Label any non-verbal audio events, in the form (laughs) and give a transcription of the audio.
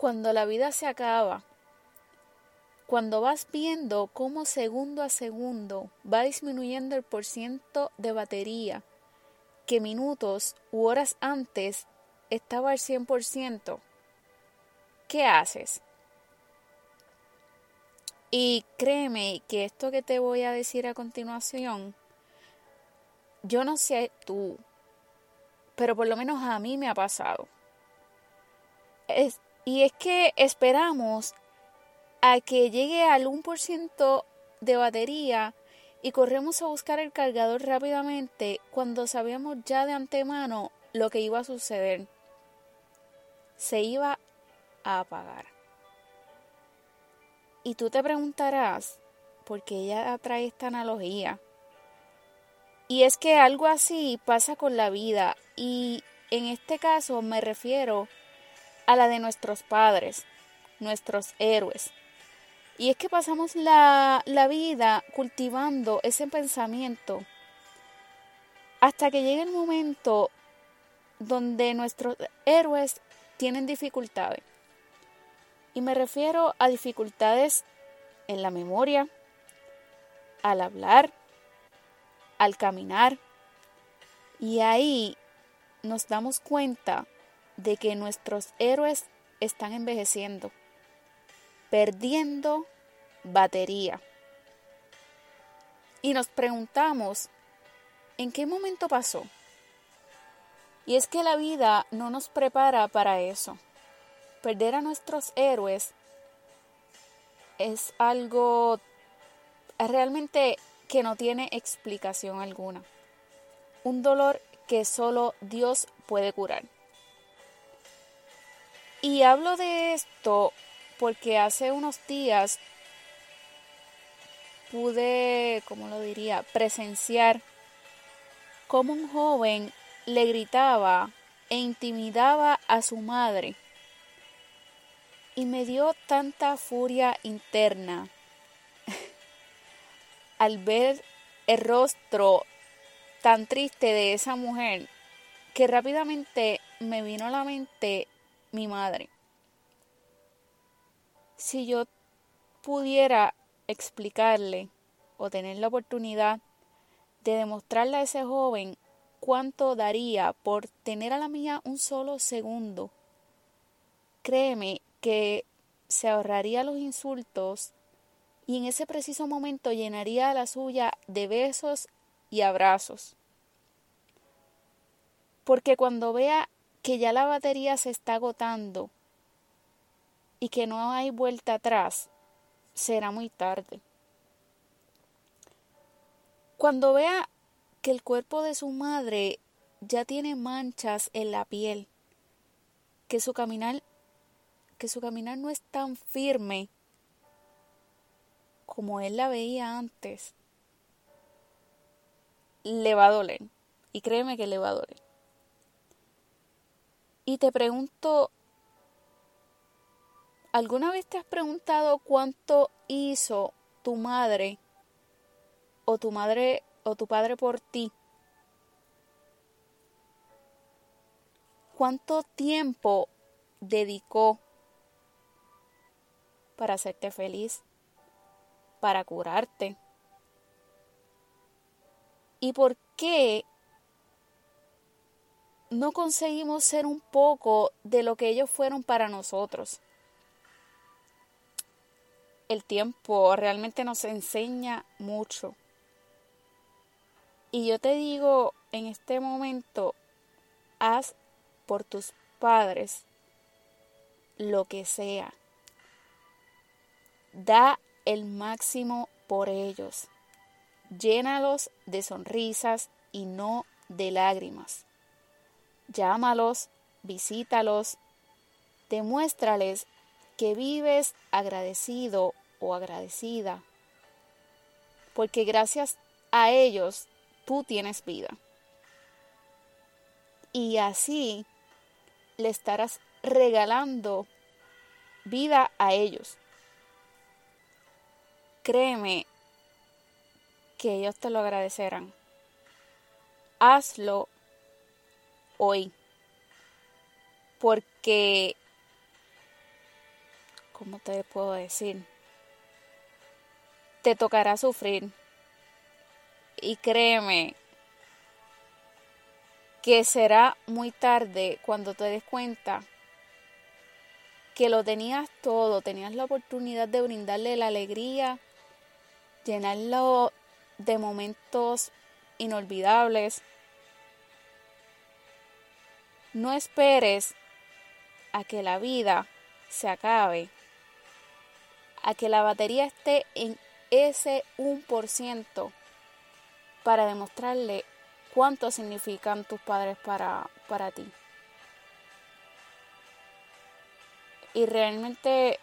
cuando la vida se acaba, cuando vas viendo cómo segundo a segundo va disminuyendo el porciento de batería que minutos u horas antes estaba al 100%, ¿qué haces? Y créeme que esto que te voy a decir a continuación, yo no sé tú, pero por lo menos a mí me ha pasado. Y es que esperamos a que llegue al 1% de batería y corremos a buscar el cargador rápidamente cuando sabíamos ya de antemano lo que iba a suceder. Se iba a apagar. Y tú te preguntarás, ¿por qué ella trae esta analogía? Y es que algo así pasa con la vida y en este caso me refiero a la de nuestros padres, nuestros héroes, y es que pasamos la, vida cultivando ese pensamiento hasta que llegue el momento donde nuestros héroes tienen dificultades. Y me refiero a dificultades en la memoria, al hablar, al caminar. Y ahí nos damos cuenta de que nuestros héroes están envejeciendo perdiendo batería. Y nos preguntamos, ¿en qué momento pasó? Y es que la vida no nos prepara para eso. Perder a nuestros héroes es algo realmente que no tiene explicación alguna. Un dolor que solo Dios puede curar. Y hablo de esto porque hace unos días pude, como lo diría?, presenciar cómo un joven le gritaba e intimidaba a su madre. Y me dio tanta furia interna (laughs) al ver el rostro tan triste de esa mujer que rápidamente me vino a la mente mi madre si yo pudiera explicarle o tener la oportunidad de demostrarle a ese joven cuánto daría por tener a la mía un solo segundo, créeme que se ahorraría los insultos y en ese preciso momento llenaría la suya de besos y abrazos. Porque cuando vea que ya la batería se está agotando y que no hay vuelta atrás, será muy tarde. Cuando vea que el cuerpo de su madre ya tiene manchas en la piel, que su caminar que su caminar no es tan firme como él la veía antes, le va a doler. Y créeme que le va a doler. Y te pregunto ¿Alguna vez te has preguntado cuánto hizo tu madre o tu madre o tu padre por ti? ¿Cuánto tiempo dedicó para hacerte feliz, para curarte? ¿Y por qué no conseguimos ser un poco de lo que ellos fueron para nosotros? el tiempo realmente nos enseña mucho. Y yo te digo en este momento, haz por tus padres lo que sea. Da el máximo por ellos. Llénalos de sonrisas y no de lágrimas. Llámalos, visítalos, demuéstrales que vives agradecido o agradecida, porque gracias a ellos tú tienes vida. Y así le estarás regalando vida a ellos. Créeme que ellos te lo agradecerán. Hazlo hoy. Porque ¿cómo te puedo decir? Te tocará sufrir. Y créeme que será muy tarde cuando te des cuenta que lo tenías todo, tenías la oportunidad de brindarle la alegría, llenarlo de momentos inolvidables. No esperes a que la vida se acabe, a que la batería esté en ese 1% para demostrarle cuánto significan tus padres para, para ti. Y realmente